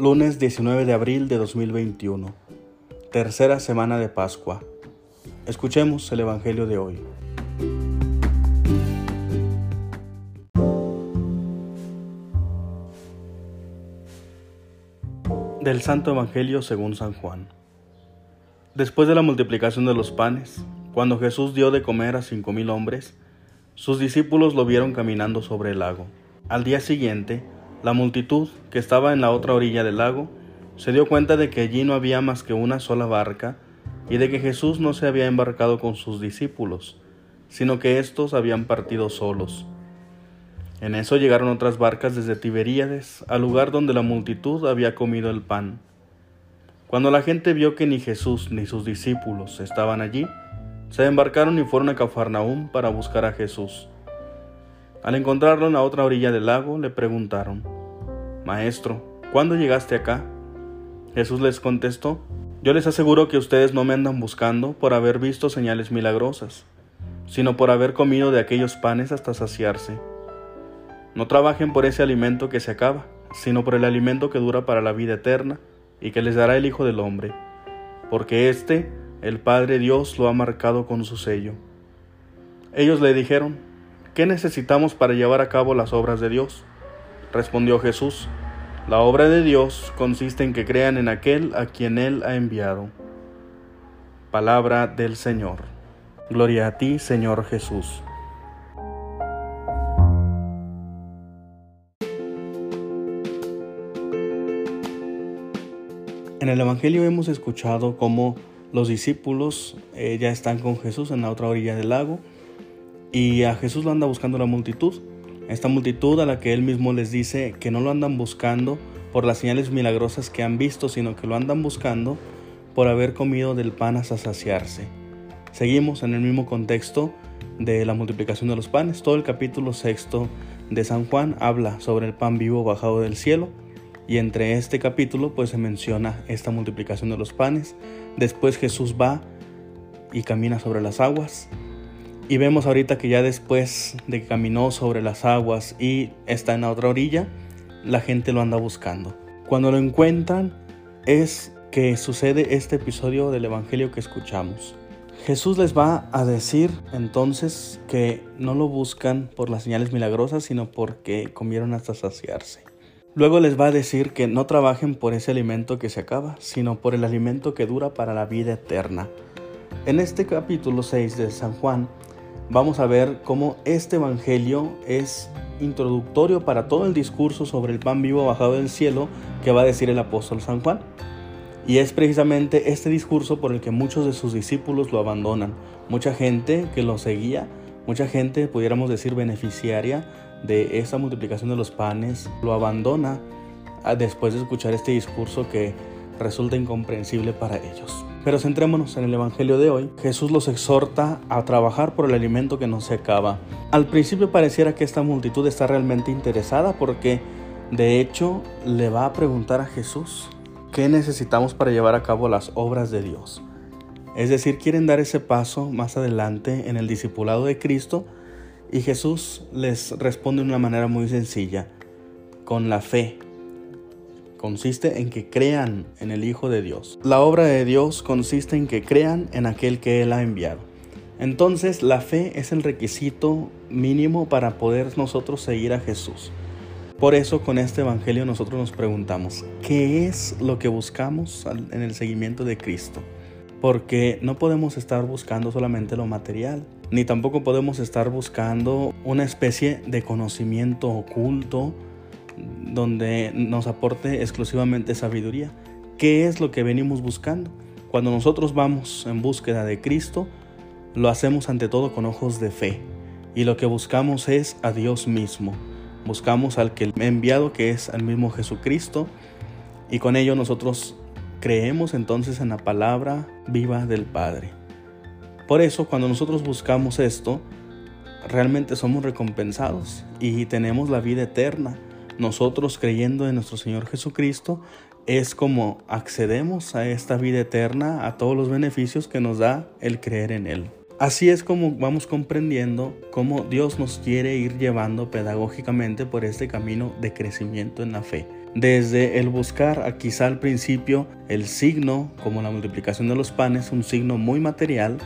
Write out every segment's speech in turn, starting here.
lunes 19 de abril de 2021, tercera semana de Pascua. Escuchemos el Evangelio de hoy. Del Santo Evangelio según San Juan. Después de la multiplicación de los panes, cuando Jesús dio de comer a cinco mil hombres, sus discípulos lo vieron caminando sobre el lago. Al día siguiente, la multitud, que estaba en la otra orilla del lago, se dio cuenta de que allí no había más que una sola barca y de que Jesús no se había embarcado con sus discípulos, sino que éstos habían partido solos. En eso llegaron otras barcas desde Tiberíades al lugar donde la multitud había comido el pan. Cuando la gente vio que ni Jesús ni sus discípulos estaban allí, se embarcaron y fueron a Cafarnaúm para buscar a Jesús. Al encontrarlo en la otra orilla del lago, le preguntaron, Maestro, ¿cuándo llegaste acá? Jesús les contestó, Yo les aseguro que ustedes no me andan buscando por haber visto señales milagrosas, sino por haber comido de aquellos panes hasta saciarse. No trabajen por ese alimento que se acaba, sino por el alimento que dura para la vida eterna y que les dará el Hijo del Hombre, porque éste, el Padre Dios, lo ha marcado con su sello. Ellos le dijeron, ¿Qué necesitamos para llevar a cabo las obras de Dios? Respondió Jesús, la obra de Dios consiste en que crean en aquel a quien Él ha enviado. Palabra del Señor. Gloria a ti, Señor Jesús. En el Evangelio hemos escuchado cómo los discípulos eh, ya están con Jesús en la otra orilla del lago y a Jesús lo anda buscando la multitud. Esta multitud a la que él mismo les dice que no lo andan buscando por las señales milagrosas que han visto, sino que lo andan buscando por haber comido del pan hasta saciarse. Seguimos en el mismo contexto de la multiplicación de los panes. Todo el capítulo sexto de San Juan habla sobre el pan vivo bajado del cielo. Y entre este capítulo pues se menciona esta multiplicación de los panes. Después Jesús va y camina sobre las aguas. Y vemos ahorita que ya después de que caminó sobre las aguas y está en la otra orilla, la gente lo anda buscando. Cuando lo encuentran es que sucede este episodio del Evangelio que escuchamos. Jesús les va a decir entonces que no lo buscan por las señales milagrosas, sino porque comieron hasta saciarse. Luego les va a decir que no trabajen por ese alimento que se acaba, sino por el alimento que dura para la vida eterna. En este capítulo 6 de San Juan vamos a ver cómo este Evangelio es introductorio para todo el discurso sobre el pan vivo bajado del cielo que va a decir el apóstol San Juan. Y es precisamente este discurso por el que muchos de sus discípulos lo abandonan. Mucha gente que lo seguía, mucha gente, pudiéramos decir, beneficiaria de esta multiplicación de los panes, lo abandona después de escuchar este discurso que resulta incomprensible para ellos. Pero centrémonos en el Evangelio de hoy. Jesús los exhorta a trabajar por el alimento que no se acaba. Al principio pareciera que esta multitud está realmente interesada porque de hecho le va a preguntar a Jesús qué necesitamos para llevar a cabo las obras de Dios. Es decir, quieren dar ese paso más adelante en el discipulado de Cristo y Jesús les responde de una manera muy sencilla, con la fe, consiste en que crean en el Hijo de Dios. La obra de Dios consiste en que crean en aquel que Él ha enviado. Entonces la fe es el requisito mínimo para poder nosotros seguir a Jesús. Por eso con este Evangelio nosotros nos preguntamos, ¿qué es lo que buscamos en el seguimiento de Cristo? Porque no podemos estar buscando solamente lo material, ni tampoco podemos estar buscando una especie de conocimiento oculto donde nos aporte exclusivamente sabiduría. ¿Qué es lo que venimos buscando? Cuando nosotros vamos en búsqueda de Cristo, lo hacemos ante todo con ojos de fe. Y lo que buscamos es a Dios mismo. Buscamos al que me ha enviado, que es al mismo Jesucristo. Y con ello nosotros creemos entonces en la palabra viva del Padre. Por eso cuando nosotros buscamos esto, realmente somos recompensados y tenemos la vida eterna nosotros creyendo en nuestro Señor Jesucristo, es como accedemos a esta vida eterna, a todos los beneficios que nos da el creer en Él. Así es como vamos comprendiendo cómo Dios nos quiere ir llevando pedagógicamente por este camino de crecimiento en la fe. desde el buscar quizá al principio el signo, como la multiplicación de los panes, un signo muy material,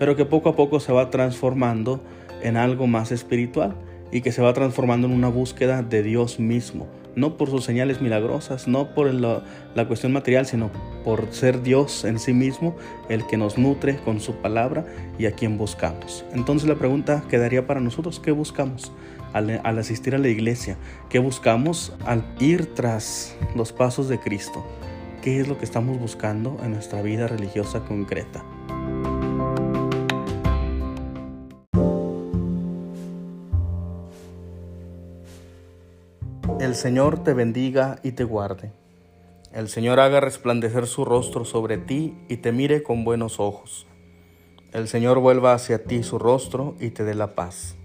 pero que poco a poco se va transformando en algo más espiritual y que se va transformando en una búsqueda de Dios mismo, no por sus señales milagrosas, no por la, cuestión material, sino por ser Dios en sí mismo el que nos nutre con su palabra y a quien buscamos. Entonces la pregunta quedaría para nosotros, ¿qué buscamos? Al, al asistir a la iglesia, ¿qué buscamos al ir tras los pasos de Cristo? ¿Qué es lo que estamos buscando en nuestra vida religiosa concreta? El Señor te bendiga y te guarde. El Señor haga resplandecer su rostro sobre ti y te mire con buenos ojos. El Señor vuelva hacia ti su rostro y te dé la paz.